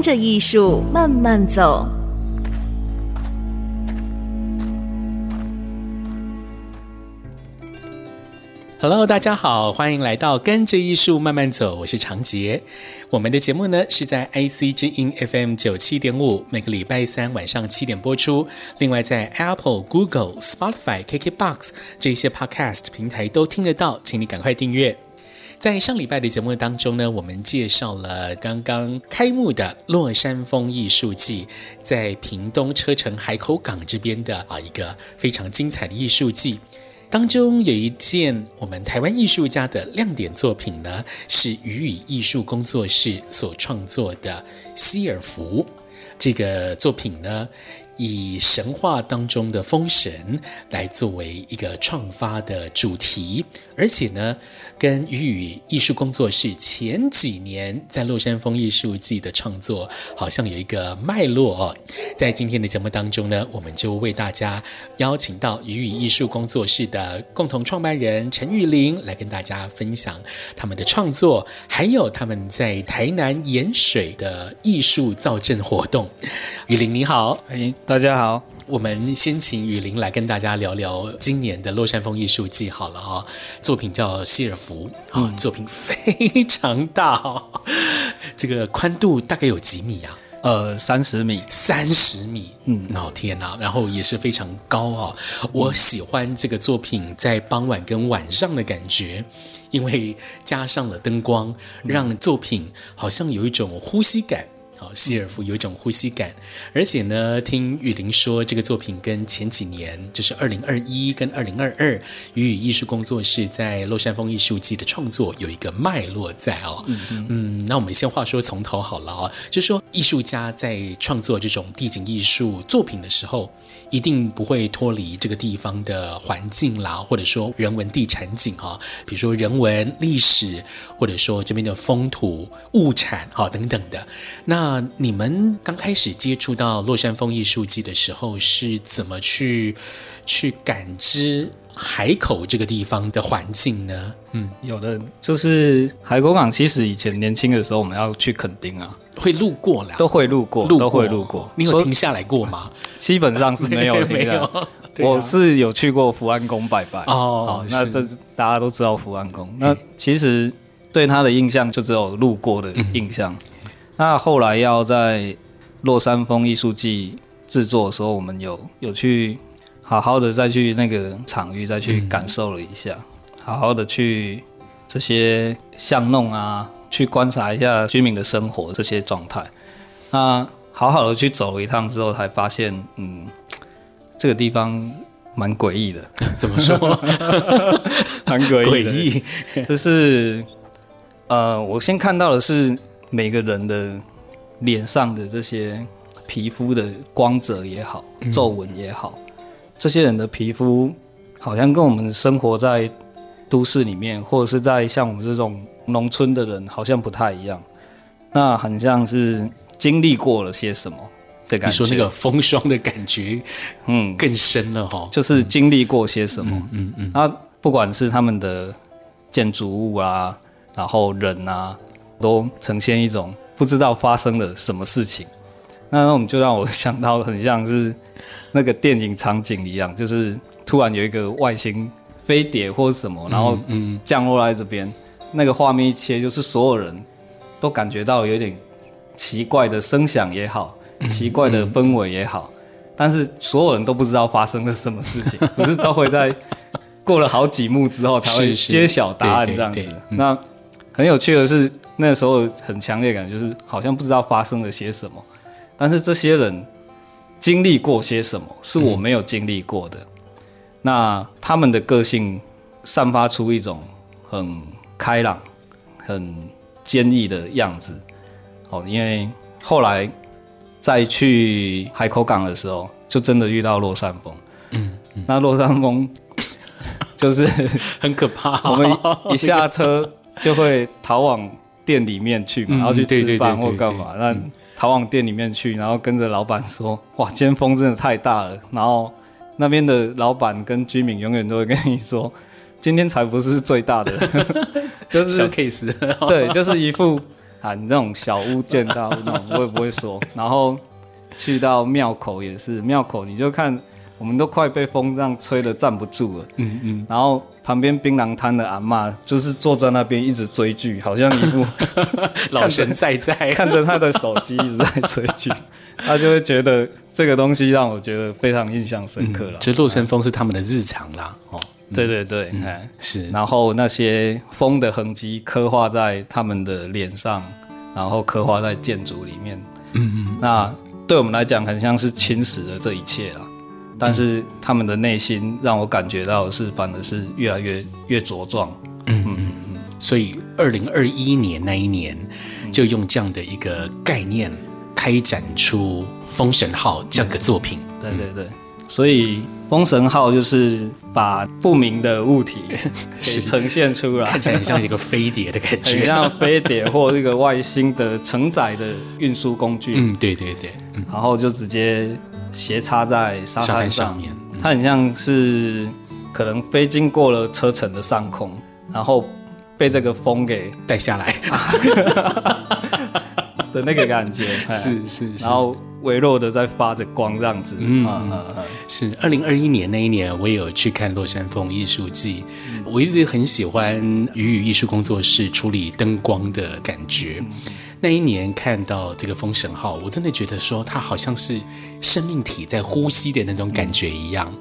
跟着艺术慢慢走。Hello，大家好，欢迎来到跟着艺术慢慢走，我是长杰。我们的节目呢是在 IC 之音 FM 九七点五，每个礼拜三晚上七点播出。另外在 Apple、Google、Spotify、KKBox 这些 Podcast 平台都听得到，请你赶快订阅。在上礼拜的节目当中呢，我们介绍了刚刚开幕的落山风艺术季，在屏东车城海口港这边的啊一个非常精彩的艺术季。当中有一件我们台湾艺术家的亮点作品呢，是鱼语艺术工作室所创作的希尔福。这个作品呢，以神话当中的风神来作为一个创发的主题，而且呢，跟雨雨艺术工作室前几年在洛山峰艺术季的创作好像有一个脉络哦。在今天的节目当中呢，我们就为大家邀请到雨雨艺术工作室的共同创办人陈玉玲来跟大家分享他们的创作，还有他们在台南盐水的艺术造镇活动。玉玲你好，哎。大家好，我们先请雨林来跟大家聊聊今年的洛山风艺术季好了啊。作品叫希尔福啊，嗯、作品非常大哦，这个宽度大概有几米啊？呃，三十米，三十米，嗯，老天呐，然后也是非常高啊。我喜欢这个作品在傍晚跟晚上的感觉，因为加上了灯光，让作品好像有一种呼吸感。好，希尔夫有一种呼吸感，而且呢，听雨林说，这个作品跟前几年，就是二零二一跟二零二二，雨雨艺术工作室在洛山峰艺术季的创作有一个脉络在哦。嗯嗯，嗯，那我们先话说从头好了啊，就说艺术家在创作这种地景艺术作品的时候，一定不会脱离这个地方的环境啦，或者说人文地产景哈，比如说人文历史，或者说这边的风土物产哈等等的，那。你们刚开始接触到洛杉矶艺术季的时候，是怎么去去感知海口这个地方的环境呢？嗯，有的就是海口港，其实以前年轻的时候，我们要去垦丁啊，会路过啦，都会路过，路过都会路过。你有停下来过吗？基本上是没有停 的。我是有去过福安宫拜拜哦，那这大家都知道福安宫。那其实对他的印象就只有路过的印象。嗯那后来要在落山风艺术季制作的时候，我们有有去好好的再去那个场域再去感受了一下，嗯、好好的去这些巷弄啊，去观察一下居民的生活这些状态。那好好的去走了一趟之后，才发现，嗯，这个地方蛮诡异的。怎么说？蛮诡异的，就是呃，我先看到的是。每个人的脸上的这些皮肤的光泽也好，皱纹也好，这些人的皮肤好像跟我们生活在都市里面，或者是在像我们这种农村的人，好像不太一样。那很像是经历过了些什么的感觉。你说那个风霜的感觉，嗯，更深了哈。就是经历过些什么，嗯嗯，嗯。那不管是他们的建筑物啊，然后人啊。都呈现一种不知道发生了什么事情，那那我们就让我想到很像是那个电影场景一样，就是突然有一个外星飞碟或者什么，然后嗯降落在这边，那个画面一切就是所有人都感觉到有点奇怪的声响也好，奇怪的氛围也好，但是所有人都不知道发生了什么事情，可是都会在过了好几幕之后才会揭晓答案这样子。那很有趣的是。那时候很强烈感觉就是好像不知道发生了些什么，但是这些人经历过些什么是我没有经历过的。嗯。那他们的个性散发出一种很开朗、很坚毅的样子。哦，因为后来再去海口港的时候，就真的遇到落山风。嗯，嗯那落山风就是 很可怕，我们一下车就会逃往店里面去然后去吃饭或干嘛。那逃往店里面去，然后跟着老板说：“哇，今天风真的太大了。”然后那边的老板跟居民永远都会跟你说：“今天才不是最大的，就是小 case。”对，就是一副啊，你那种小巫见大巫那种，我也不会说。然后去到庙口也是，庙口你就看。我们都快被风这样吹得站不住了，嗯嗯，然后旁边槟榔摊的阿嬷就是坐在那边一直追剧，好像一副 老神在在，看着他的手机一直在追剧，他就会觉得这个东西让我觉得非常印象深刻了。就落山风是他们的日常啦，哦，对对对，哎。是，然后那些风的痕迹刻画在他们的脸上，然后刻画在建筑里面，嗯嗯，那对我们来讲很像是侵蚀了这一切啦。但是他们的内心让我感觉到的是，反而是越来越越茁壮。嗯嗯嗯。所以二零二一年那一年，就用这样的一个概念开展出《封神号》这样的作品。对对对。所以《封神号》就是把不明的物体 给呈现出来，看起来很像一个飞碟的感觉，很像飞碟或一个外星的承载的运输工具。嗯，对对对。然后就直接。斜插在沙滩上，面，嗯、它很像是可能飞经过了车程的上空，然后被这个风给 带下来。的那个感觉，是是，是，然后微弱的在发着光这样子。嗯，嗯嗯。是二零二一年那一年，我也有去看落山风艺术季，嗯、我一直很喜欢雨雨艺术工作室处理灯光的感觉。嗯。那一年看到这个风神号，我真的觉得说它好像是生命体在呼吸的那种感觉一样。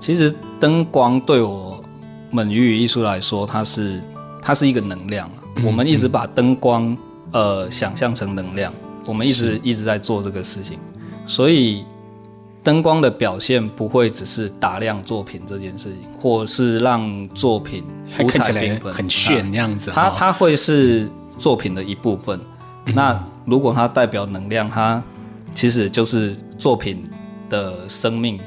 其实灯光对我们雨雨艺术来说，它是它是一个能量。嗯、我们一直把灯光呃想象成能量，我们一直一直在做这个事情。所以灯光的表现不会只是打亮作品这件事情，或是让作品五彩缤纷、很炫那样子。它它会是作品的一部分。那如果它代表能量，它其实就是作品的生命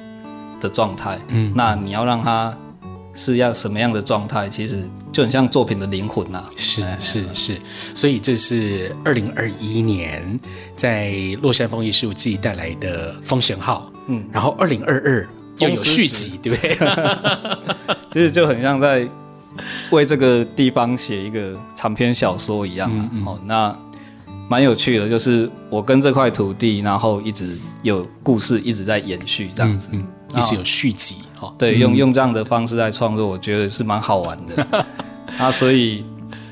的状态。嗯，那你要让它是要什么样的状态？其实就很像作品的灵魂呐、啊。是是是，所以这是二零二一年在洛山风艺术季带来的《风神号》。嗯，然后二零二二又有续集，对不对？其实就很像在为这个地方写一个长篇小说一样、啊。嗯，嗯哦，那。蛮有趣的，就是我跟这块土地，然后一直有故事一直在延续这样子，嗯嗯、一直有续集哈。对，嗯、用用这样的方式在创作，我觉得是蛮好玩的。啊，所以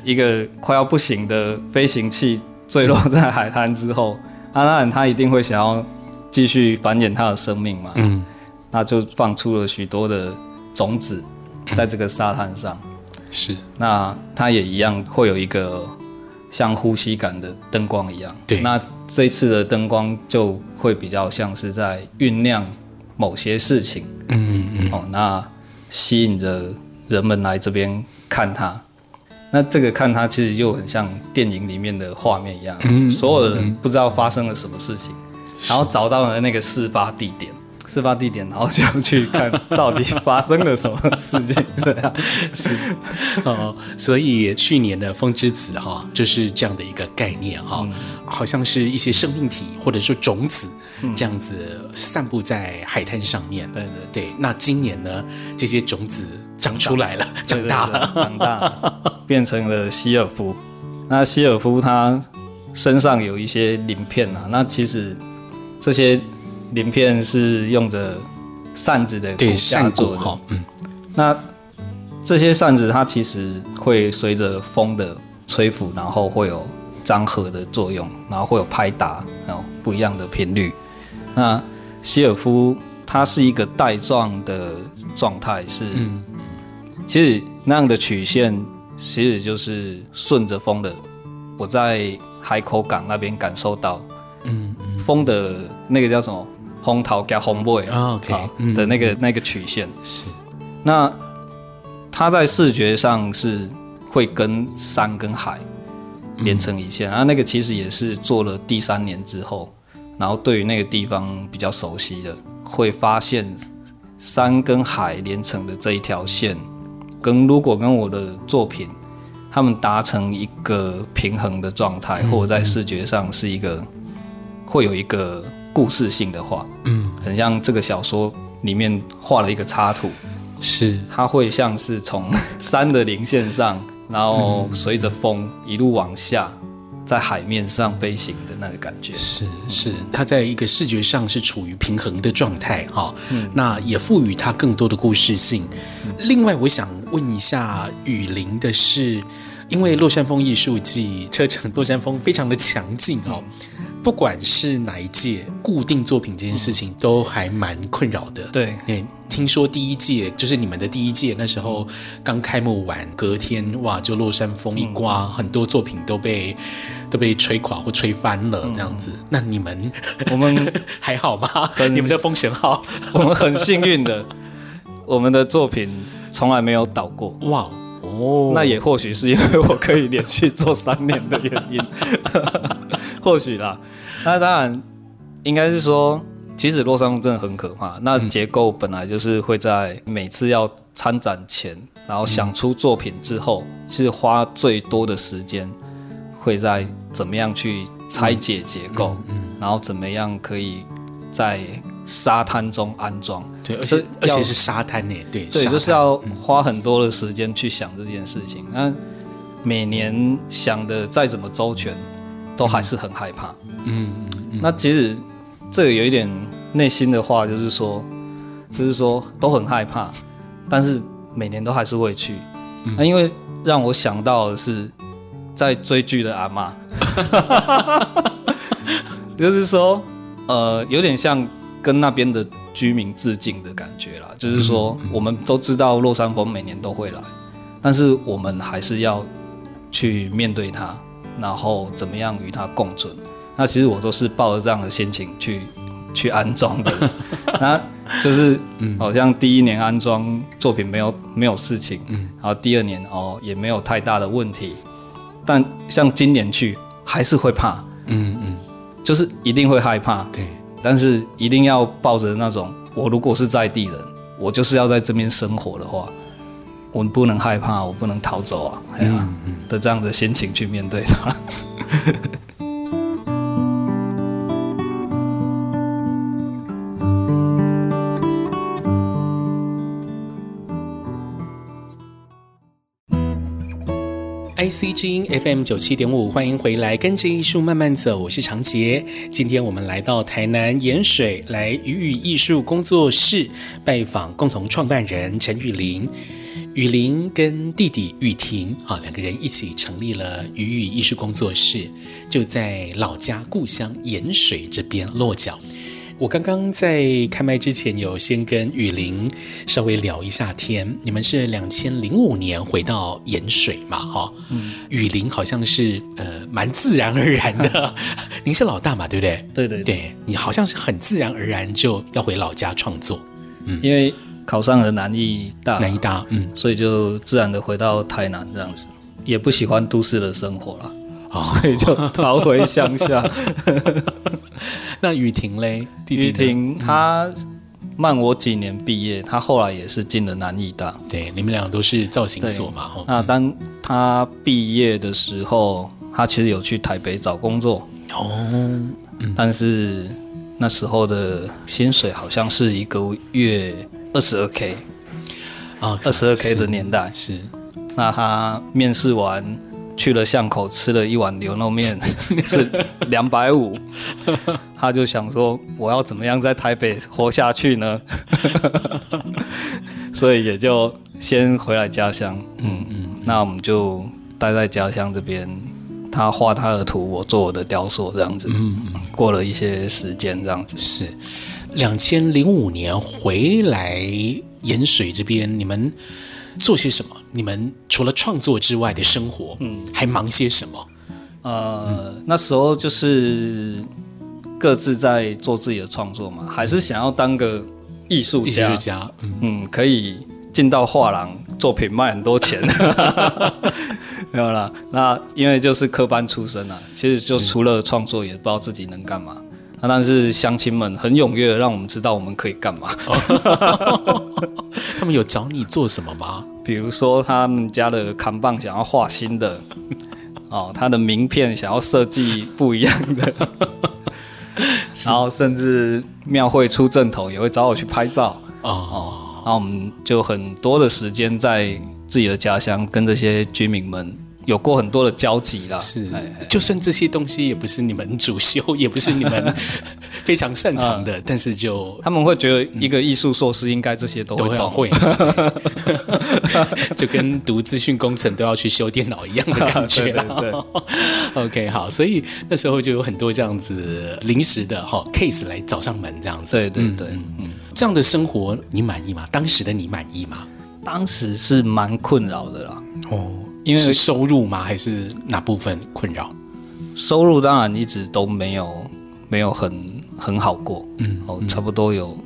一个快要不行的飞行器坠落在海滩之后，阿当然他一定会想要继续繁衍他的生命嘛。嗯，那就放出了许多的种子在这个沙滩上。是，那他也一样会有一个。像呼吸感的灯光一样，对。那这次的灯光就会比较像是在酝酿某些事情，嗯嗯。哦，那吸引着人们来这边看它。那这个看它其实又很像电影里面的画面一样，嗯，所有的人不知道发生了什么事情，然后找到了那个事发地点。事发地点，然后就去看到底发生了什么事情，这样是哦。所以去年的风之子哈，就是这样的一个概念哈，嗯、好像是一些生命体或者说种子这样子散布在海滩上面。对对对。那今年呢，这些种子长出来了，长大了，长大了，变成了希尔夫。那希尔夫他身上有一些鳞片啊，那其实这些。鳞片是用着扇子的骨架做的，嗯，那这些扇子它其实会随着风的吹拂，然后会有张合的作用，然后会有拍打，然后不一样的频率。那希尔夫它是一个带状的状态，是，嗯，其实那样的曲线其实就是顺着风的。我在海口港那边感受到，嗯，风的那个叫什么？风头加风尾啊，OK 的那个、嗯、那个曲线。是，那它在视觉上是会跟山跟海连成一线。然后那个其实也是做了第三年之后，然后对于那个地方比较熟悉的，会发现山跟海连成的这一条线，跟如果跟我的作品他们达成一个平衡的状态，或者在视觉上是一个会有一个故事性的话，嗯，很像这个小说里面画了一个插图。是，它会像是从 山的零线上，然后随着风一路往下，在海面上飞行的那个感觉。是是，它在一个视觉上是处于平衡的状态哈。嗯，那也赋予它更多的故事性。另外，我想问一下雨林的是，因为洛山风艺术季车程洛山风非常的强劲哦。不管是哪一届固定作品这件事情，都还蛮困扰的。对，诶，听说第一届就是你们的第一届，那时候刚开幕完，隔天哇，就落山风一刮，很多作品都被都被吹垮或吹翻了这样子。那你们我们 还好吗？你们的风险好，我们很幸运的，我们的作品从来没有倒过。哇哦，那也或许是因为我可以连续做三年的原因。或许啦，那当然应该是说，其实落山风真的很可怕。那结构本来就是会在每次要参展前，然后想出作品之后，其实花最多的时间会在怎么样去拆解结构，然后怎么样可以在沙滩中安装。对，而且而且是沙滩呢，对对，就是要花很多的时间去想这件事情。那每年想的再怎么周全。都还是很害怕，嗯，嗯，那其实这个有一点内心的话，就是说，就是说都很害怕，但是每年都还是会去，那、因为让我想到的是在追剧的阿妈，就是说，呃，有点像跟那边的居民致敬的感觉啦，就是说，我们都知道洛山风每年都会来，但是我们还是要去面对它。然后怎么样与它共存？那其实我都是抱着这样的心情去去安装的。那就是，好像第一年安装作品没有没有事情，嗯，然后第二年哦也没有太大的问题，但像今年去还是会怕，嗯嗯，就是一定会害怕，对，但是一定要抱着那种，我如果是在地人，我就是要在这边生活的话。我们不能害怕，我不能逃走啊！的这样的心情去面对它。IC 之音 FM 九七点五，欢迎回来，跟着艺术慢慢走，我是长杰。今天我们来到台南盐水，来鱼语艺术工作室拜访共同创办人陈宇琳。宇琳跟弟弟雨婷啊，两个人一起成立了雨雨艺术工作室，就在老家故乡盐水这边落脚。我刚刚在开麦之前有先跟雨林稍微聊一下天，你们是两千零五年回到盐水嘛？哈，嗯，雨林好像是呃蛮自然而然的，您是老大嘛，对不对？对对对，对，你好像是很自然而然就要回老家创作，嗯，因为。考上了南艺大，南艺大，嗯，所以就自然的回到台南这样子，也不喜欢都市的生活了，哦、所以就逃回乡下。那雨婷嘞？雨婷她慢我几年毕业，她后来也是进了南艺大。对，你们俩都是造型所嘛？那当她毕业的时候，她其实有去台北找工作哦，嗯、但是那时候的薪水好像是一个月。二十二 K 啊，二十二 K 的年代是，是。那他面试完去了巷口吃了一碗牛肉面，是两百五。他就想说，我要怎么样在台北活下去呢？所以也就先回来家乡。嗯嗯。那我们就待在家乡这边，他画他的图，我做我的雕塑，这样子。嗯嗯。过了一些时间，这样子是。两千零五年回来盐水这边，你们做些什么？你们除了创作之外的生活，嗯，还忙些什么？呃，嗯、那时候就是各自在做自己的创作嘛，还是想要当个艺术家，艺术家，嗯，嗯，可以进到画廊，作品卖很多钱。没有啦。那因为就是科班出身啊，其实就除了创作，也不知道自己能干嘛。那但是乡亲们很踊跃，让我们知道我们可以干嘛。他们有找你做什么吗？比如说他们家的扛棒想要画新的，哦，他的名片想要设计不一样的。然后甚至庙会出正头也会找我去拍照哦，哦，然后我们就很多的时间在自己的家乡跟这些居民们有过很多的交集啦。是，就算这些东西也不是你们 主修，也不是你们 非常擅长的，但是就他们会觉得一个艺术硕士应该这些都会懂，会 就跟读资讯工程都要去修电脑一样的感觉。对，对，对，OK，好，所以那时候就有很多这样子临时的哈 case 来找上门这样子。对对对，嗯，嗯，这样的生活你满意吗？当时的你满意吗？当时是蛮困扰的啦。哦。因为是收入吗？还是哪部分困扰？收入当然一直都没有没有很很好过，嗯，哦，差不多有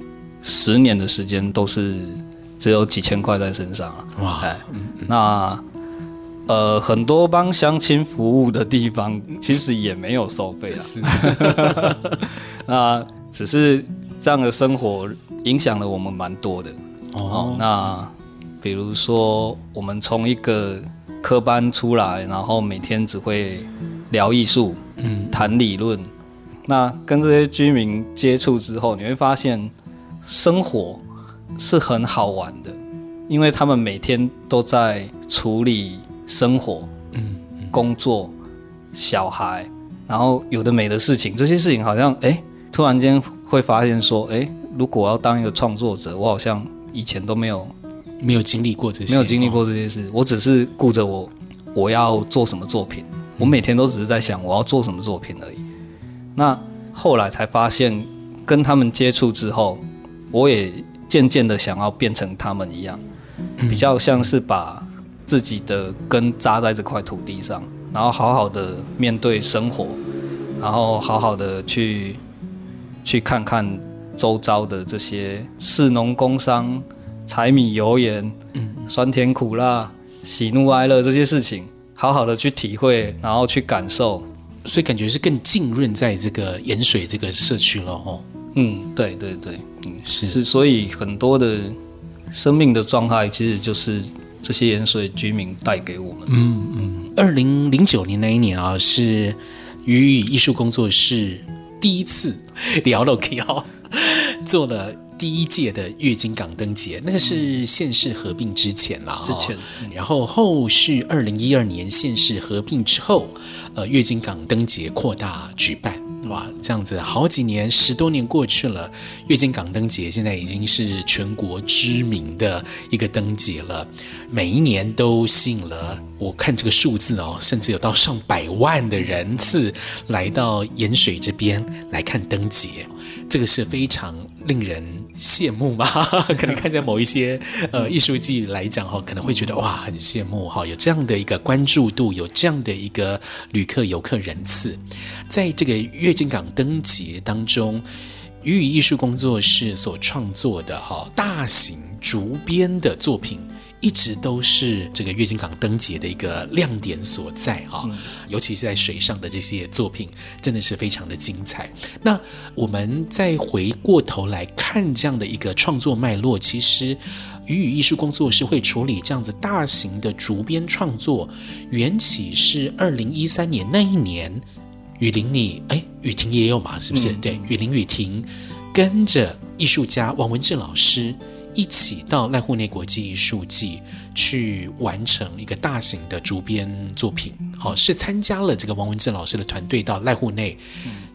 十年的时间都是只有几千块在身上了。哇，哎，嗯嗯、那呃，很多帮乡亲服务的地方其实也没有收费啊。是，那只是这样的生活影响了我们蛮多的。哦，哦，那比如说我们从一个科班出来，然后每天只会聊艺术，嗯，谈理论。那跟这些居民接触之后，你会发现生活是很好玩的，因为他们每天都在处理生活，嗯，嗯，工作、小孩，然后有的没的事情。这些事情好像，哎，突然间会发现说，哎，如果我要当一个创作者，我好像以前都没有。没有经历过这些，没有经历过这些事，哦、我只是顾着我我要做什么作品，嗯、我每天都只是在想我要做什么作品而已。那后来才发现，跟他们接触之后，我也渐渐的想要变成他们一样，嗯、比较像是把自己的根扎在这块土地上，然后好好的面对生活，然后好好的去去看看周遭的这些士农工商。柴米油盐，嗯，酸甜苦辣，喜怒哀乐这些事情，好好的去体会，然后去感受，所以感觉是更浸润在这个盐水这个社区了哦。嗯，对对对，嗯是是，所以很多的生命的状态，其实就是这些盐水居民带给我们。嗯嗯，二零零九年那一年啊，是鱼语艺术工作室第一次聊了 K 哦，做了。第一届的月经港灯节，那个是县市合并之前了，之前。然后后续二零一二年县市合并之后，呃，月津港灯节扩大举办，哇，这样子好几年，十多年过去了，月津港灯节现在已经是全国知名的一个灯节了，每一年都吸引了，我看这个数字哦，甚至有到上百万的人次来到盐水这边来看灯节，这个是非常令人。羡慕吧？可能看在某一些呃艺术季来讲哈，可能会觉得哇很羡慕哈，有这样的一个关注度，有这样的一个旅客游客人次，在这个月津港灯节当中，鱼语艺术工作室所创作的哈大型竹编的作品。一直都是这个月津港灯节的一个亮点所在啊，嗯、尤其是在水上的这些作品，真的是非常的精彩。那我们再回过头来看这样的一个创作脉络，其实鱼语艺术工作室会处理这样子大型的竹编创作，缘起是二零一三年那一年，雨林你哎雨婷也有嘛，是不是？嗯、对，雨林雨婷跟着艺术家王文志老师。一起到濑户内国际艺术季去完成一个大型的竹编作品，好，是参加了这个王文志老师的团队到濑户内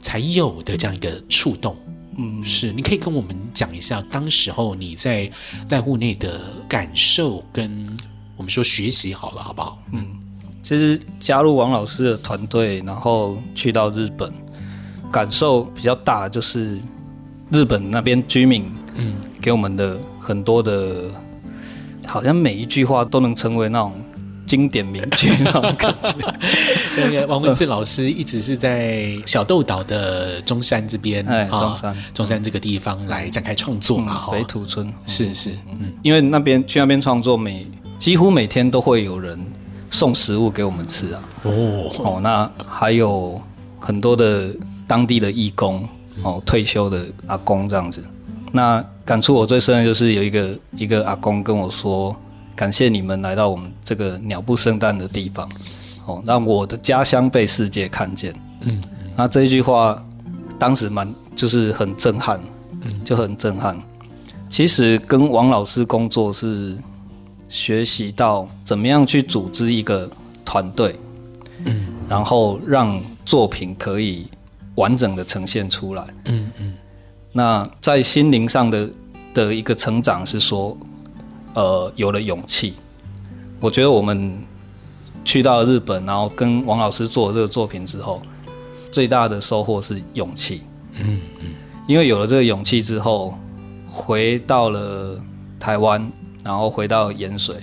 才有的这样一个触动。嗯，是，你可以跟我们讲一下当时候你在濑户内的感受，跟我们说学习好了，好不好？嗯，其实加入王老师的团队，然后去到日本，感受比较大，就是日本那边居民嗯给我们的。很多的，好像每一句话都能成为那种经典名句 那种感觉。那个王文志老师一直是在小豆岛的中山这边，哎，中山中山这个地方来展开创作嘛，北土村是是，嗯，因为那边去那边创作，每几乎每天都会有人送食物给我们吃啊。哦哦，那还有很多的当地的义工哦，退休的阿公这样子。那感触我最深的就是有一个一个阿公跟我说：“感谢你们来到我们这个鸟不生蛋的地方，哦，让我的家乡被世界看见。”嗯，那这一句话当时蛮就是很震撼，嗯，就很震撼。其实跟王老师工作是学习到怎么样去组织一个团队，嗯，然后让作品可以完整的呈现出来，嗯嗯。那在心灵上的的一个成长是说，呃，有了勇气。我觉得我们去到日本，然后跟王老师做这个作品之后，最大的收获是勇气，嗯嗯。因为有了这个勇气之后。回到了台湾，然后回到盐水。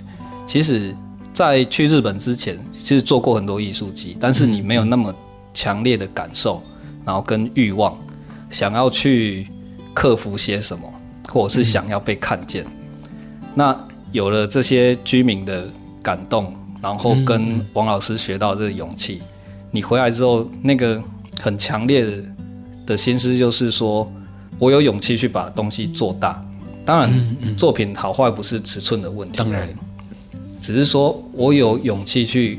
其实，在去日本之前，其实做过很多艺术季，但是你没有那么强烈的感受，然后跟欲望，想要去克服些什么，或者是想要被看见。那有了这些居民的感动，然后跟王老师学到这个勇气，你回来之后，那个很强烈的的心思就是说。我有勇气去把东西做大，当然，作品好坏不是尺寸的问题，当然，只是说我有勇气去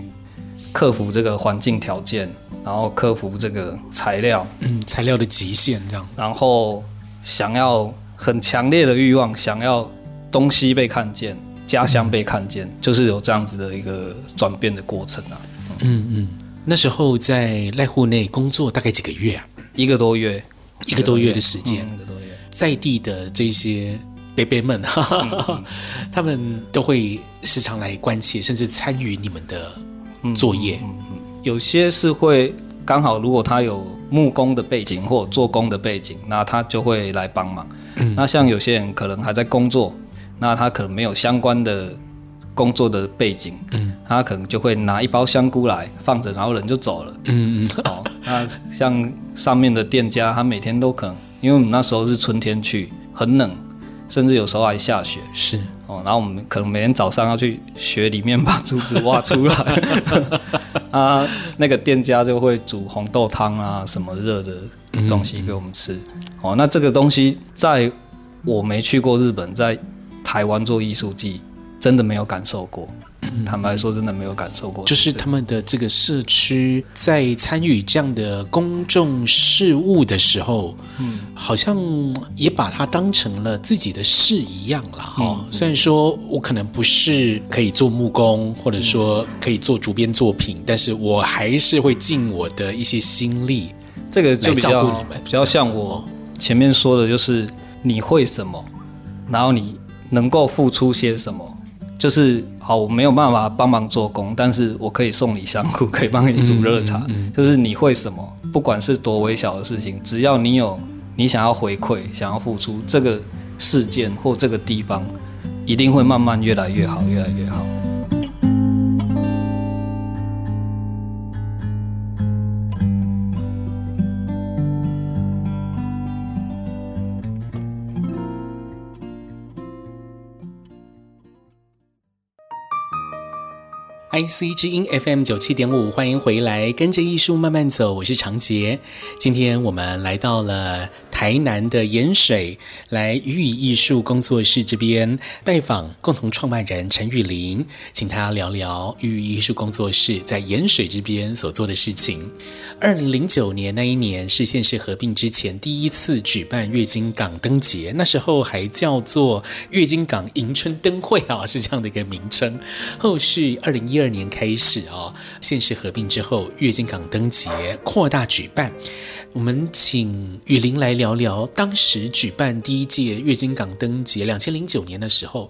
克服这个环境条件，然后克服这个材料，嗯，材料的极限这样，然后想要很强烈的欲望，想要东西被看见，家乡被看见，嗯、就是有这样子的一个转变的过程啊。嗯嗯，那时候在濑户内工作大概几个月啊？一个多月。一个多月的时间，在地的这些伯伯们，他们都会时常来关切，甚至参与你们的作业。有些是会刚好，如果他有木工的背景或做工的背景，那他就会来帮忙。那像有些人可能还在工作，那他可能没有相关的。工作的背景，嗯，他可能就会拿一包香菇来放着，然后人就走了，嗯嗯，哦，那像上面的店家，他每天都可能，因为我们那时候是春天去，很冷，甚至有时候还下雪，是，哦，然后我们可能每天早上要去雪里面把竹子挖出来，啊，那个店家就会煮红豆汤啊，什么热的东西给我们吃，嗯嗯，哦，那这个东西在我没去过日本，在台湾做艺术季。真的没有感受过，坦白说，真的没有感受过。就是他们的这个社区在参与这样的公众事务的时候，嗯，好像也把它当成了自己的事一样了哈。虽然说我可能不是可以做木工，或者说可以做竹编作品，但是我还是会尽我的一些心力，这个就比较你们比较像我前面说的，就是你会什么，然后你能够付出些什么。就是好，我没有办法帮忙做工，但是我可以送你香菇，可以帮你煮热茶。嗯嗯嗯、就是你会什么，不管是多微小的事情，只要你有你想要回馈、想要付出，这个事件或这个地方，一定会慢慢越来越好，越来越好。IC 之音 FM 九七点五，欢迎回来，跟着艺术慢慢走，我是长杰。今天我们来到了台南的盐水，来鱼语艺术工作室这边拜访共同创办人陈玉玲，请他聊聊鱼语艺术工作室在盐水这边所做的事情。二零零九年那一年是县市合并之前第一次举办月津港灯节，那时候还叫做月津港迎春灯会啊，是这样的一个名称。后续二零一二年开始哦，县市合并之后，月津港灯节扩大举办。我们请雨林来聊聊当时举办第一届月津港灯节，两千零九年的时候，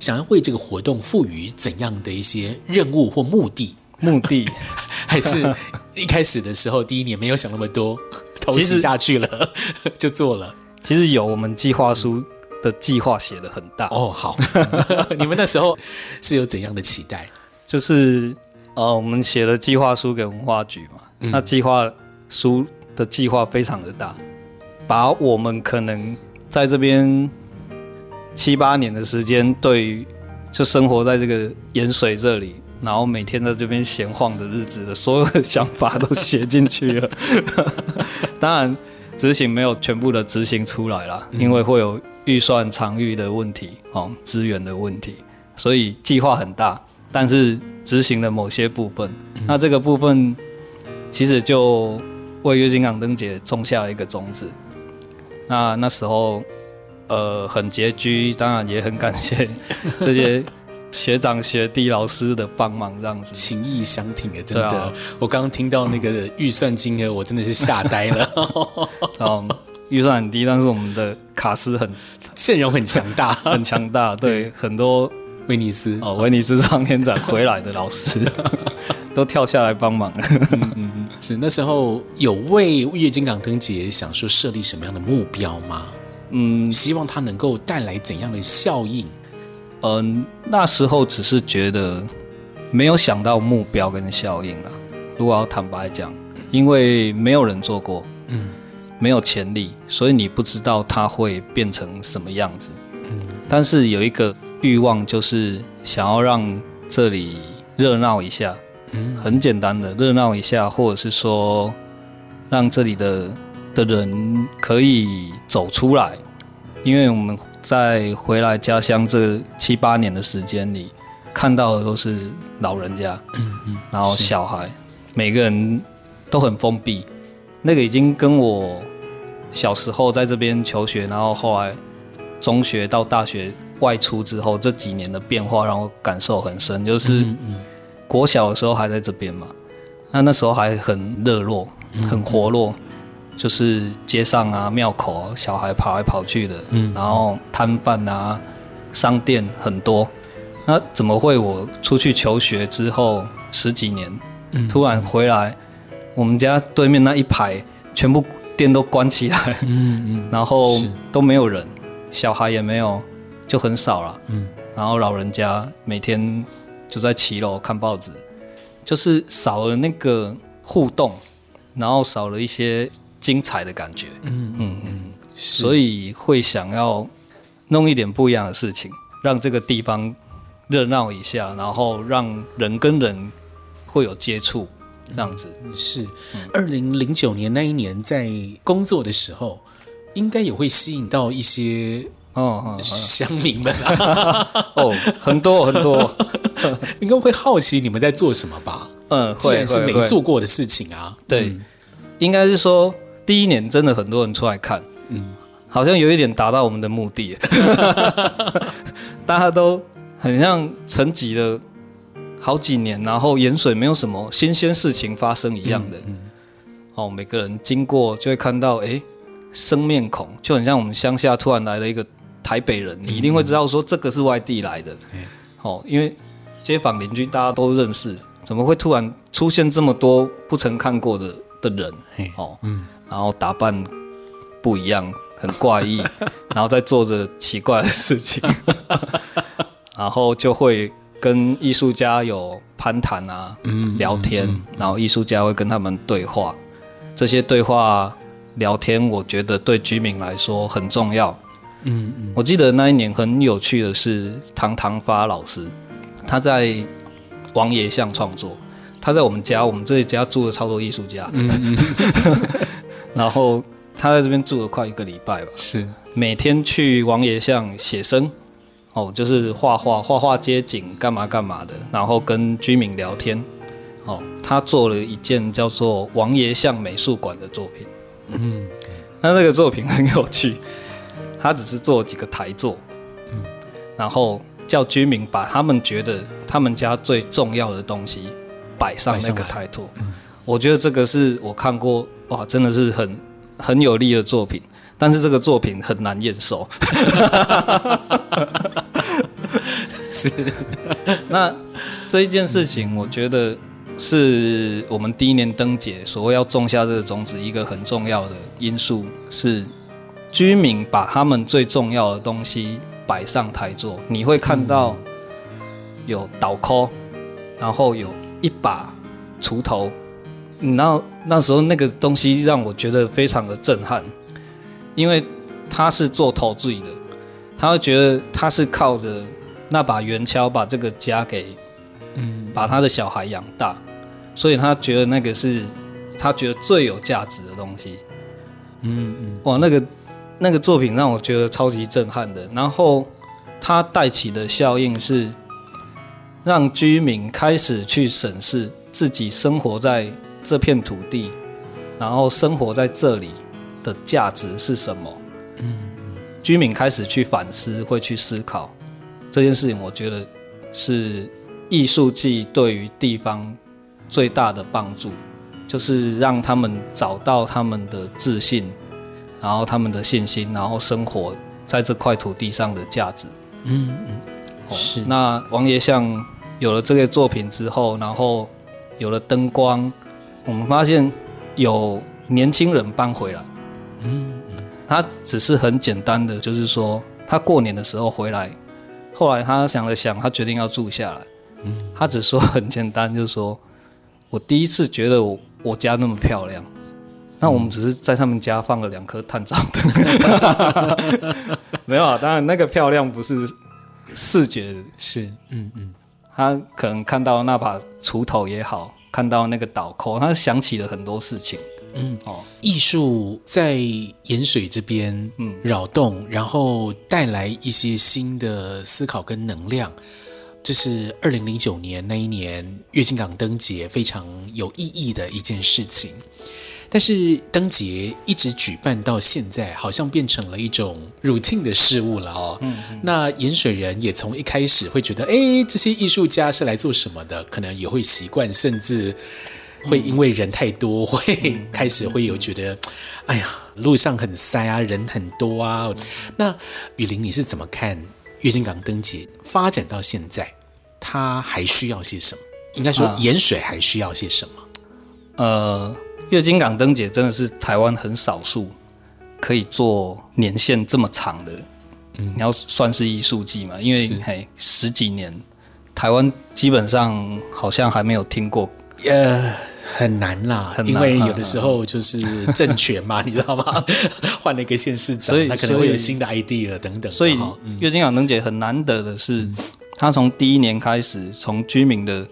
想要为这个活动赋予怎样的一些任务或目的？目的 还是一开始的时候，第一年没有想那么多，投资下去了 就做了。其实有我们计划书的计划写的很大哦。好，你们那时候是有怎样的期待？就是呃，我们写了计划书给文化局嘛。嗯、那计划书的计划非常的大，把我们可能在这边七八年的时间，对于就生活在这个盐水这里。然后每天在这边闲晃的日子的所有的想法都写进去了。当然，执行没有全部的执行出来啦，因为会有预算场域的问题哦，资源的问题，所以计划很大，但是执行了某些部分。那这个部分其实就为月津港灯节种下了一个种子。那那时候。呃，很拮据，当然也很感谢 这些学长学弟老师的帮忙，这样子情意相挺的，真的。啊、我刚刚听到那个预算金额，我真的是吓呆了。嗯，预算很低，但是我们的卡斯很 阵容很强大，很强大。对很多威尼斯哦，威尼斯上天展回来的老师 都跳下来帮忙。嗯嗯，是那时候有为月经港灯节想说设立什么样的目标吗？嗯，希望它能够带来怎样的效应？嗯，那时候只是觉得没有想到目标跟效应了。如果要坦白讲，因为没有人做过，嗯，没有潜力，所以你不知道它会变成什么样子。嗯，但是有一个欲望，就是想要让这里热闹一下。嗯，很简单的热闹一下，或者是说让这里的。的人可以走出来，因为我们在回来家乡这七八年的时间里，看到的都是老人家，嗯嗯，然后小孩，每个人都很封闭。那个已经跟我小时候在这边求学，然后后来中学到大学外出之后这几年的变化，让我感受很深。就是国小的时候还在这边嘛，那那时候还很热络，很活络。就是街上啊、庙口啊，小孩跑来跑去的，嗯，然后摊贩啊、商店很多。那怎么会我出去求学之后十几年，嗯，突然回来，我们家对面那一排全部店都关起来，嗯嗯，然后都没有人，小孩也没有，就很少了，嗯，然后老人家每天就在骑楼看报纸，就是少了那个互动，然后少了一些。精彩的感觉，嗯嗯嗯，所以会想要弄一点不一样的事情，让这个地方热闹一下，然后让人跟人会有接触，这样子。是，二零零九年那一年在工作的时候，应该也会吸引到一些哦乡民们。啊，哦，很多很多，应该会好奇你们在做什么吧？嗯，既然是没做过的事情啊，对，应该是说。第一年真的很多人出来看，嗯，好像有一点达到我们的目的，大家都很像沉寂了好几年，然后盐水没有什么新鲜事情发生一样的，嗯，嗯，哦，每个人经过就会看到，哎，生面孔，就很像我们乡下突然来了一个台北人，你一定会知道说这个是外地来的，嗯，哦，因为街坊邻居大家都认识，怎么会突然出现这么多不曾看过的的人？哦，嗯。然后打扮不一样，很怪异，然后在做着奇怪的事情，然后就会跟艺术家有攀谈啊，嗯、聊天，嗯、然后艺术家会跟他们对话，这些对话聊天，我觉得对居民来说很重要。嗯，嗯。我记得那一年很有趣的是唐唐发老师，他在王爷巷创作，他在我们家，我们这一家住了超多艺术家。嗯嗯。然后他在这边住了快一个礼拜吧，是。每天去王爷巷写生，哦，就是画画、画画街景，干嘛干嘛的，然后跟居民聊天，哦，他做了一件叫做王爷巷美术馆的作品，嗯，那那个作品很有趣，他只是做几个台座，嗯，然后叫居民把他们觉得他们家最重要的东西摆上那个台座，嗯，我觉得这个是我看过。哇，真的是很很有力的作品，但是这个作品很难验收。是，那这一件事情，我觉得是我们第一年灯节所谓要种下这个种子，一个很重要的因素是居民把他们最重要的东西摆上台座。你会看到有倒扣，然后有一把锄头。然后那时候那个东西让我觉得非常的震撼，因为他是做陶醉的，他会觉得他是靠着那把圆锹把这个家给嗯，把他的小孩养大，所以他觉得那个是他觉得最有价值的东西。嗯嗯，哇，那个那个作品让我觉得超级震撼的。然后它带起的效应是让居民开始去审视自己生活在这片土地，然后生活在这里的价值是什么。嗯，居民开始去反思，会去思考这件事情。我觉得是艺术季对于地方最大的帮助，就是让他们找到他们的自信，然后他们的信心，然后生活在这块土地上的价值。嗯嗯，是。那王爷像有了这个作品之后，然后有了灯光，我们发现有年轻人搬回来。嗯。他只是很简单的，就是说他过年的时候回来，后来他想了想，他决定要住下来。嗯，他只说很简单，就是说我第一次觉得我我家那么漂亮，那我们只是在他们家放了两颗探照灯，没有啊。当然那个漂亮不是视觉，是嗯嗯，他可能看到那把锄头也好，看到那个倒扣，他想起了很多事情。嗯哦，艺术在盐水这边嗯。扰动，然后带来一些新的思考跟能量，这是二零零九年那一年月津港灯节非常有意义的一件事情。但是灯节一直举办到现在，好像变成了一种 routine 的事物了哦。嗯，嗯，那盐水人也从一开始会觉得，哎，这些艺术家是来做什么的？可能也会习惯，甚至。会因为人太多，会 开始会有觉得，哎呀，路上很塞啊，人很多啊。那雨林，你是怎么看月津港灯节发展到现在，它还需要些什么？应该说盐水还需要些什么？呃，月津港灯节真的是台湾很少数可以做年限这么长的，嗯，你要算是艺术季嘛？因为嘿十几年，台湾基本上好像还没有听过，呃。很难啦，很难，因为有的时候就是政权嘛，你知道吗？换了一个县市长，他可能会有新的 idea 等等。所以，月津港灯节很难得的是，他从第一年开始，从居民的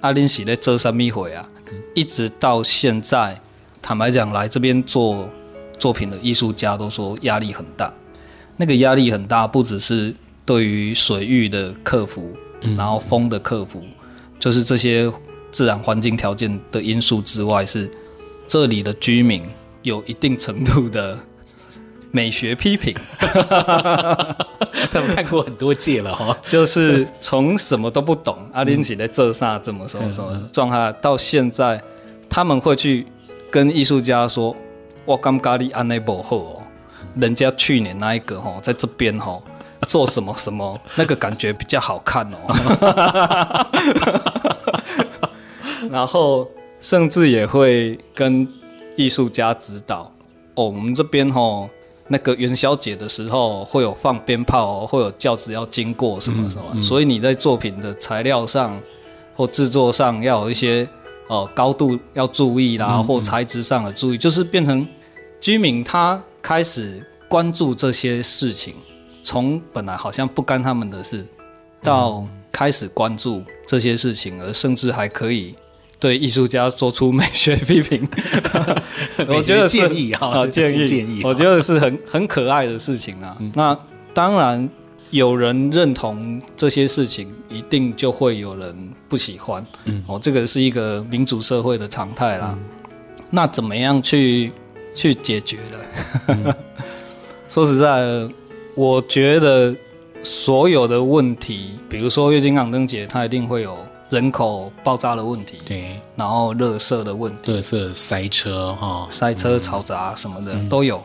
阿林喜的这三米会啊，一直到现在，坦白讲，来这边做作品的艺术家都说压力很大。那个压力很大，不只是对于水域的克服，然后风的克服，就是这些。自然环境条件的因素之外，是这里的居民有一定程度的美学批评。他们看过很多届了哈，就是从什么都不懂，阿林起来这啥怎么什么什么状态，到现在他们会去跟艺术家说：“我刚咖喱安内不好哦，人家去年那一个哈，在这边哈做什么什么，那个感觉比较好看哦。”然后甚至也会跟艺术家指导哦，我们这边吼那个元宵节的时候会有放鞭炮，会有轿子要经过什么什么，嗯嗯、所以你在作品的材料上或制作上要有一些哦高度要注意啦，嗯、或材质上的注意，就是变成居民他开始关注这些事情，从本来好像不干他们的事，到开始关注这些事情，而甚至还可以。对艺术家做出美学批评，我觉得建议哈，建议建议，我觉得是很很可爱的事情啊。嗯、那当然有人认同这些事情，一定就会有人不喜欢。嗯，哦，这个是一个民主社会的常态啦。嗯、那怎么样去去解决的？嗯、说实在，我觉得所有的问题，比如说月经港灯节，它一定会有。人口爆炸的问题，对，然后垃圾的问题，垃圾塞车哈，塞车嘈杂什么的、嗯、都有，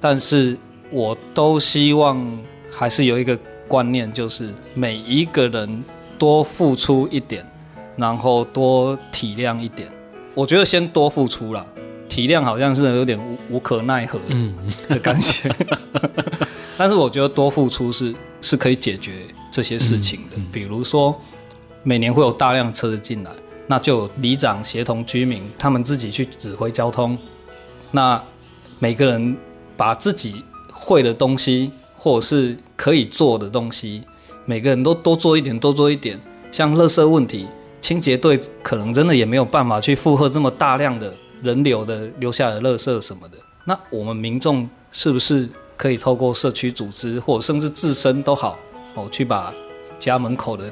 但是我都希望还是有一个观念，就是每一个人多付出一点，然后多体谅一点。我觉得先多付出了，体谅好像是有点无无可奈何的感觉，嗯、但是我觉得多付出是是可以解决这些事情的，比如说。每年会有大量车子进来，那就里长协同居民，他们自己去指挥交通。那每个人把自己会的东西，或者是可以做的东西，每个人都多做一点，多做一点。像垃圾问题，清洁队可能真的也没有办法去负荷这么大量的人流的留下的垃圾什么的。那我们民众是不是可以透过社区组织，或者甚至自身都好，哦，去把家门口的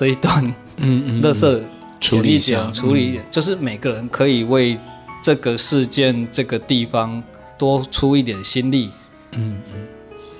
这一段嗯嗯垃圾处理一点，处理一点，就是每个人可以为这个事件、这个地方多出一点心力。嗯嗯，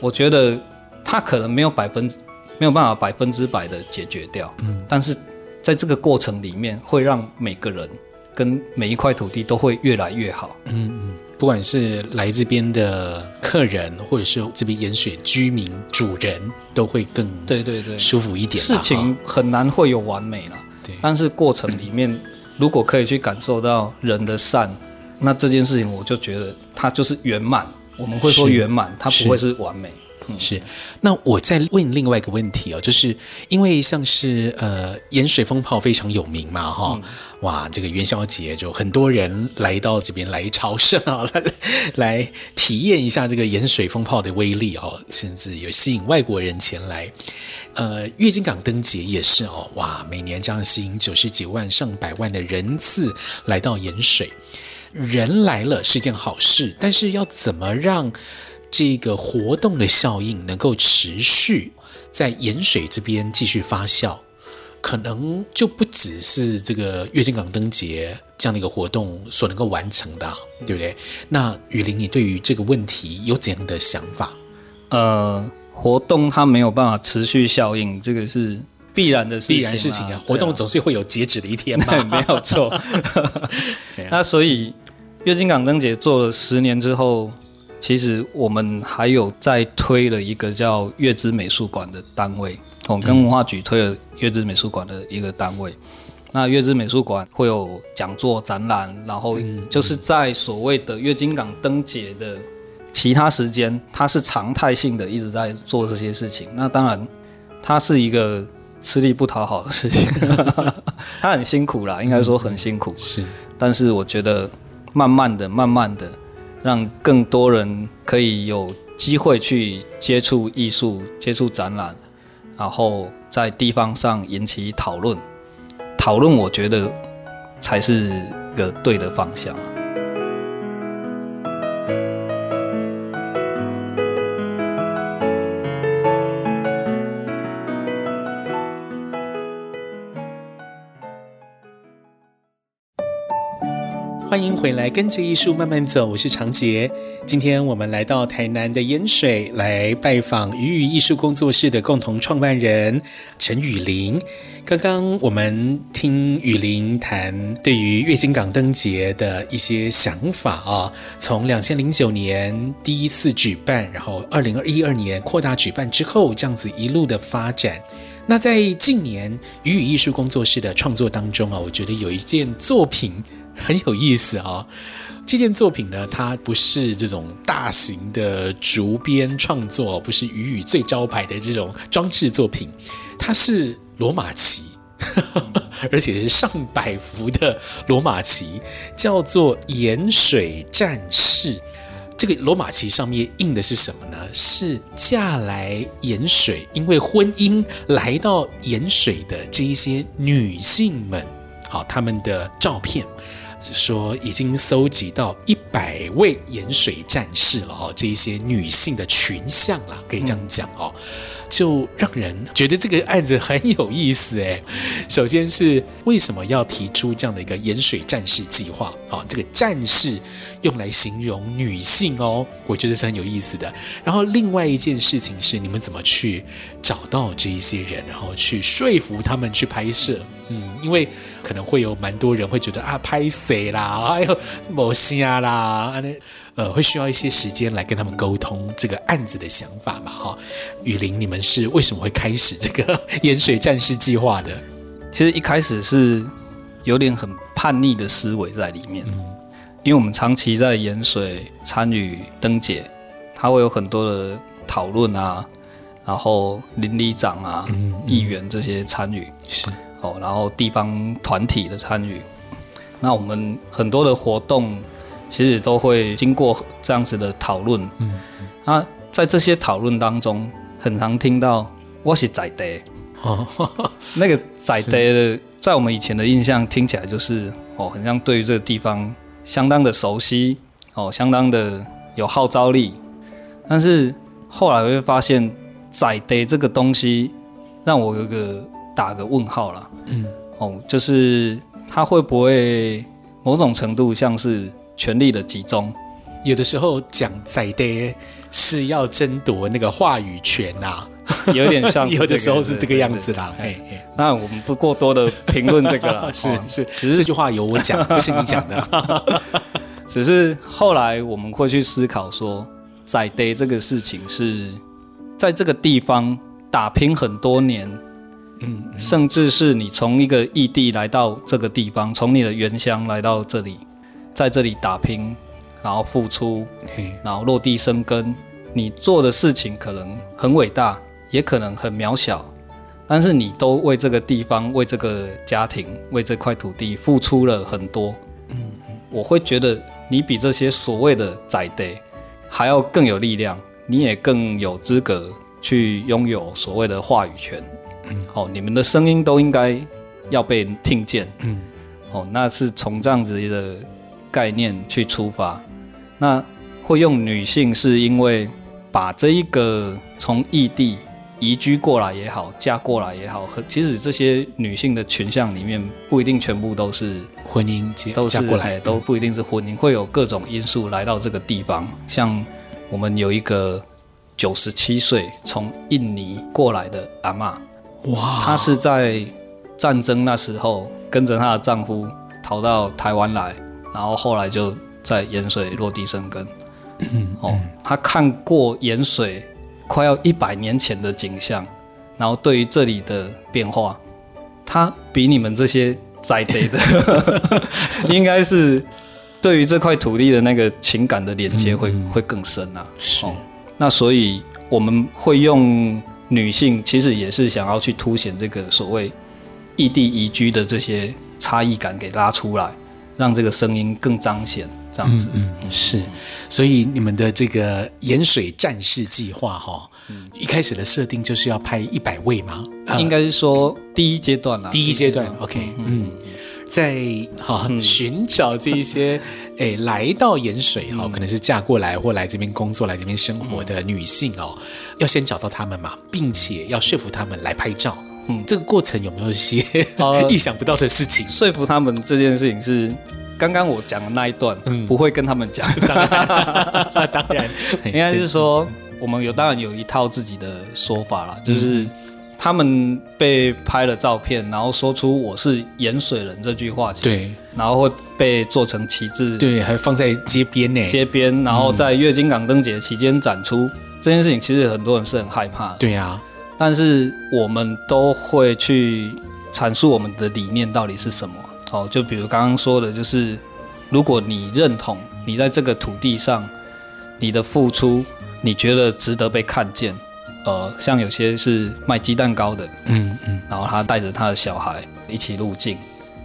我觉得他可能没有百分之没有办法百分之百的解决掉，嗯，但是在这个过程里面，会让每个人跟每一块土地都会越来越好。嗯嗯，不管是来这边的客人，或者是这边盐水居民主人，都会更对对对舒服一点。事情很难会有完美了，对，但是过程里面，如果可以去感受到人的善，那这件事情我就觉得它就是圆满。我们会说圆满，它不会是完美。嗯、是，那我再问另外一个问题哦，就是因为像是呃盐水风炮非常有名嘛，哈、嗯，哇，这个元宵节就很多人来到这边来朝圣啊，来来体验一下这个盐水风炮的威力哦，甚至有吸引外国人前来。呃，月津港灯节也是哦，哇，每年这样吸引九十几万上百万的人次来到盐水。人来了是件好事，但是要怎么让这个活动的效应能够持续在盐水这边继续发酵，可能就不只是这个月津港灯节这样的一个活动所能够完成的，对不对？那雨林，你对于这个问题有怎样的想法？呃，活动它没有办法持续效应，这个是必然的事情，必然事情啊。活动总是会有截止的一天嘛，没有错。那所以。月津港灯节做了十年之后，其实我们还有在推了一个叫月之美术馆的单位，哦，跟文化局推了月之美术馆的一个单位。那月之美术馆会有讲座、展览，然后就是在所谓的月经港灯节的其他时间，它是常态性的一直在做这些事情。那当然，它是一个吃力不讨好的事情，它很辛苦啦，应该说很辛苦。是，但是我觉得。慢慢的，慢慢的，让更多人可以有机会去接触艺术、接触展览，然后在地方上引起讨论。讨论，我觉得才是个对的方向。欢迎回来，跟着艺术慢慢走。我是长杰。今天我们来到台南的盐水，来拜访鱼语艺术工作室的共同创办人陈雨林。刚刚我们听雨林谈对于月津港灯节的一些想法啊，从两千零九年第一次举办，然后二零一二年扩大举办之后，这样子一路的发展。那在近年鱼语艺术工作室的创作当中啊，我觉得有一件作品。很有意思啊、哦！这件作品呢，它不是这种大型的竹编创作，不是鱼语最招牌的这种装置作品，它是罗马旗，而且是上百幅的罗马旗，叫做“盐水战士”。这个罗马旗上面印的是什么呢？是嫁来盐水，因为婚姻来到盐水的这一些女性们，好，她们的照片。说已经搜集到一百位盐水战士了哦，这一些女性的群像啦，可以这样讲哦，就让人觉得这个案子很有意思哎。首先是为什么要提出这样的一个盐水战士计划啊？这个战士用来形容女性哦，我觉得是很有意思的。然后另外一件事情是，你们怎么去找到这一些人，然后去说服他们去拍摄？嗯，因为可能会有蛮多人会觉得啊，拍谁啦，哎呦，某些啦，呃，会需要一些时间来跟他们沟通这个案子的想法嘛，哈。雨林，你们是为什么会开始这个盐水战士计划的？其实一开始是有点很叛逆的思维在里面，嗯，因为我们长期在盐水参与灯节，它会有很多的讨论啊，然后邻里长啊、嗯嗯、议员这些参与是。哦，然后地方团体的参与，那我们很多的活动其实都会经过这样子的讨论。嗯，那在这些讨论当中，很常听到“我是在地”，哦，那个在地的，在我们以前的印象听起来就是哦，很像对于这个地方相当的熟悉哦，相当的有号召力。但是后来我会发现，在地这个东西让我有个打个问号了。嗯，哦，就是他会不会某种程度像是权力的集中？有的时候讲在地是要争夺那个话语权呐、啊，有点像、这个。有的时候是这个样子啦。哎哎，那我们不过多的评论这个了。是是，只是这句话由我讲，不是你讲的。只是后来我们会去思考说，在地这个事情是在这个地方打拼很多年，嗯，嗯，甚至是你从一个异地来到这个地方，从你的原乡来到这里，在这里打拼。然后付出，然后落地生根。你做的事情可能很伟大，也可能很渺小，但是你都为这个地方、为这个家庭、为这块土地付出了很多。嗯，我会觉得你比这些所谓的在地还要更有力量，你也更有资格去拥有所谓的话语权。嗯，哦，你们的声音都应该要被听见。嗯，哦，那是从这样子的概念去出发。那会用女性，是因为把这一个从异地移居过来也好，嫁过来也好，和其实这些女性的群像里面不一定全部都是婚姻结，都是嫁过来，都不一定是婚姻，会有各种因素来到这个地方。像我们有一个九十七岁从印尼过来的阿嬷，哇，她是在战争那时候跟着她的丈夫逃到台湾来，然后后来就。在盐水落地生根，嗯，哦，她看过盐水快要一百年前的景象，然后对于这里的变化，她比你们这些在地的，应该是对于这块土地的那个情感的连接会、嗯嗯、会更深啊。是、哦，那所以我们会用女性，其实也是想要去凸显这个所谓异地移居的这些差异感给拉出来，让这个声音更彰显。这样子，嗯，嗯。是，所以你们的这个盐水战士计划哈，一开始的设定就是要拍一百位吗？应该是说第一阶段啦，第一阶段，OK，嗯，在哈寻找这一些 诶来到盐水哈，可能是嫁过来或来这边工作、来这边生活的女性哦，要先找到他们嘛，并且要说服他们来拍照。嗯，这个过程有没有一些 意想不到的事情？说服他们这件事情是。刚刚我讲的那一段，嗯、不会跟他们讲。当然，当然应该是说，我们有当然有一套自己的说法啦，就是他们被拍了照片，然后说出“我是盐水人”这句话，对，然后会被做成旗帜，对，还放在街边呢，街边，然后在月津港灯节期间展出。嗯、这件事情其实很多人是很害怕的，对呀、啊，但是我们都会去阐述我们的理念到底是什么。哦，就比如刚刚说的，就是如果你认同你在这个土地上你的付出，你觉得值得被看见，呃，像有些是卖鸡蛋糕的，嗯嗯，然后他带着他的小孩一起入境，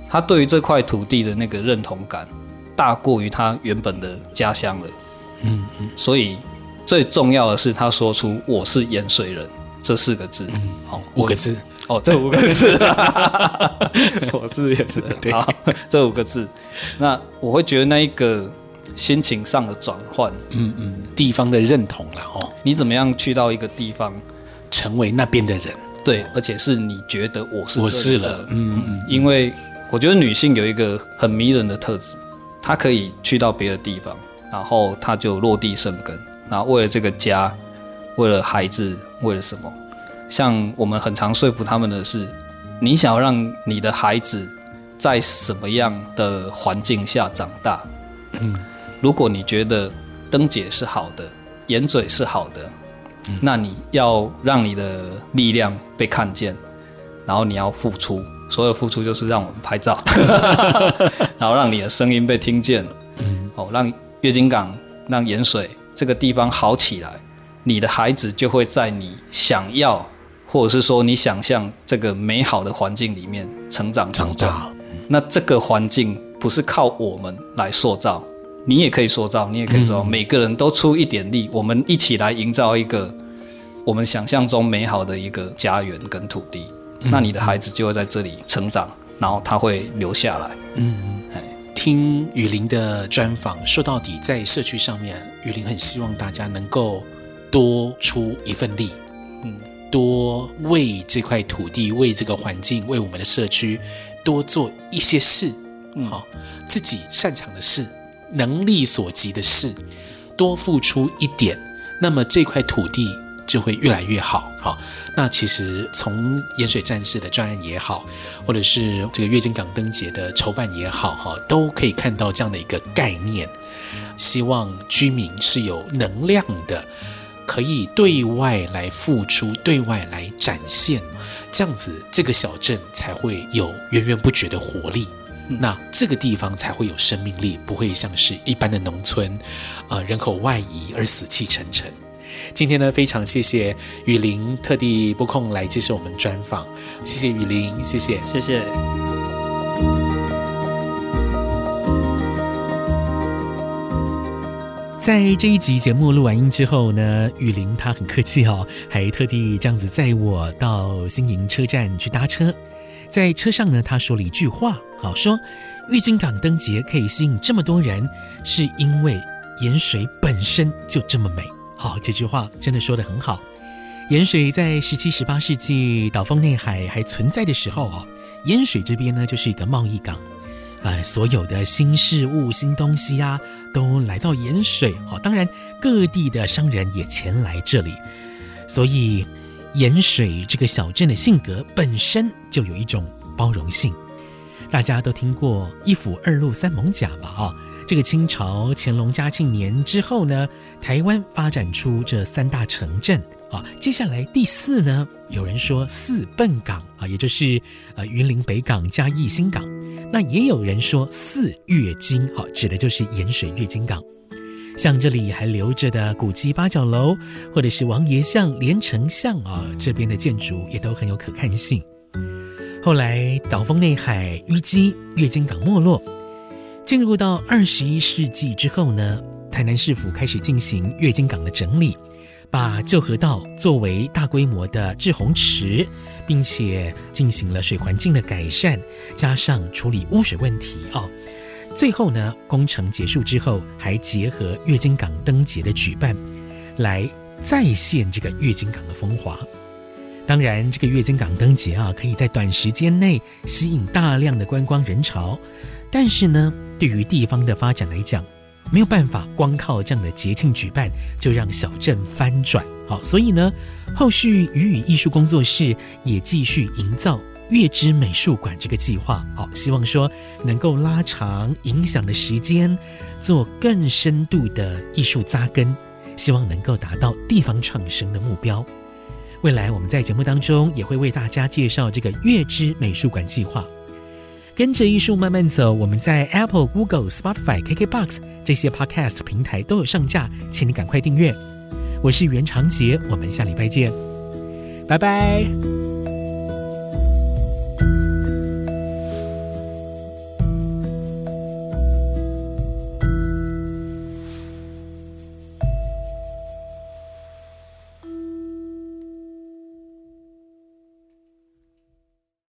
他对于这块土地的那个认同感大过于他原本的家乡了，嗯嗯，所以最重要的是他说出“我是盐水人”这四个字，好，五个字。哦，这五个字，我是也是 对，好，这五个字，那我会觉得那一个心情上的转换，嗯嗯，地方的认同了哦，你怎么样去到一个地方，成为那边的人，对，而且是你觉得我是我是了，嗯嗯，因为我觉得女性有一个很迷人的特质，她可以去到别的地方，然后她就落地生根，然后为了这个家，为了孩子，为了什么？像我们很常说服他们的是，你想要让你的孩子在什么样的环境下长大？嗯，如果你觉得灯姐是好的，盐水是好的，嗯，那你要让你的力量被看见，然后你要付出，所有付出就是让我们拍照，然后让你的声音被听见，嗯，哦，让月经港、让盐水这个地方好起来，你的孩子就会在你想要。或者是说，你想象这个美好的环境里面成长。成长，那这个环境不是靠我们来塑造，你也可以塑造，你也可以说，每个人都出一点力，我们一起来营造一个我们想象中美好的一个家园跟土地。嗯、那你的孩子就会在这里成长，然后他会留下来。嗯，听雨林的专访，说到底，在社区上面，雨林很希望大家能够多出一份力，嗯，多为这块土地、为这个环境、为我们的社区多做一些事，嗯，好，自己擅长的事，能力所及的事，多付出一点，那么这块土地就会越来越好。好，那其实从盐水战士的专案也好，或者是这个月津港灯节的筹办也好，哈，都可以看到这样的一个概念。希望居民是有能量的，可以对外来付出，对外来展现，这样子这个小镇才会有源源不绝的活力。那这个地方才会有生命力，不会像是一般的农村，呃，人口外移而死气沉沉。今天呢，非常谢谢雨林特地拨空来接受我们专访，谢谢雨林，谢谢，谢谢。在这一集节目录完音之后呢，雨林他很客气哦，还特地这样子载我到新营车站去搭车。在车上呢，他说了一句话，好说，郁金港灯节可以吸引这么多人，是因为盐水本身就这么美。好，这句话真的说得很好。盐水在十七、十八世纪岛风内海还存在的时候啊，盐水这边呢就是一个贸易港，呃，所有的新事物、新东西啊，都来到盐水。好，当然各地的商人也前来这里，所以。盐水这个小镇的性格本身就有一种包容性，大家都听过一府二鹿三艋舺吧？啊，这个清朝乾隆嘉庆年之后呢，台湾发展出这三大城镇啊。接下来第四呢，有人说四笨港啊，也就是呃云林北港、嘉义新港。那也有人说四月津，啊，指的就是盐水月津港。像这里还留着的古迹八角楼，或者是王爷像、连城像啊，这边的建筑也都很有可看性。后来岛风内海淤积，月津港没落。进入到二十一世纪之后呢，台南市府开始进行月津港的整理，把旧河道作为大规模的滞洪池，并且进行了水环境的改善，加上处理污水问题哦。最后呢，工程结束之后，还结合月津港灯节的举办，来再现这个月津港的风华。当然，这个月津港灯节啊，可以在短时间内吸引大量的观光人潮，但是呢，对于地方的发展来讲，没有办法光靠这样的节庆举办就让小镇翻转。好，所以呢，后续雨雨艺术工作室也继续营造。月之美术馆这个计划，好，希望说能够拉长影响的时间，做更深度的艺术扎根，希望能够达到地方创生的目标。未来我们在节目当中也会为大家介绍这个月之美术馆计划。跟着艺术慢慢走，我们在 Apple、Google、Spotify、KKBox 这些 Podcast 平台都有上架，请你赶快订阅。我是袁长杰，我们下礼拜见，拜拜。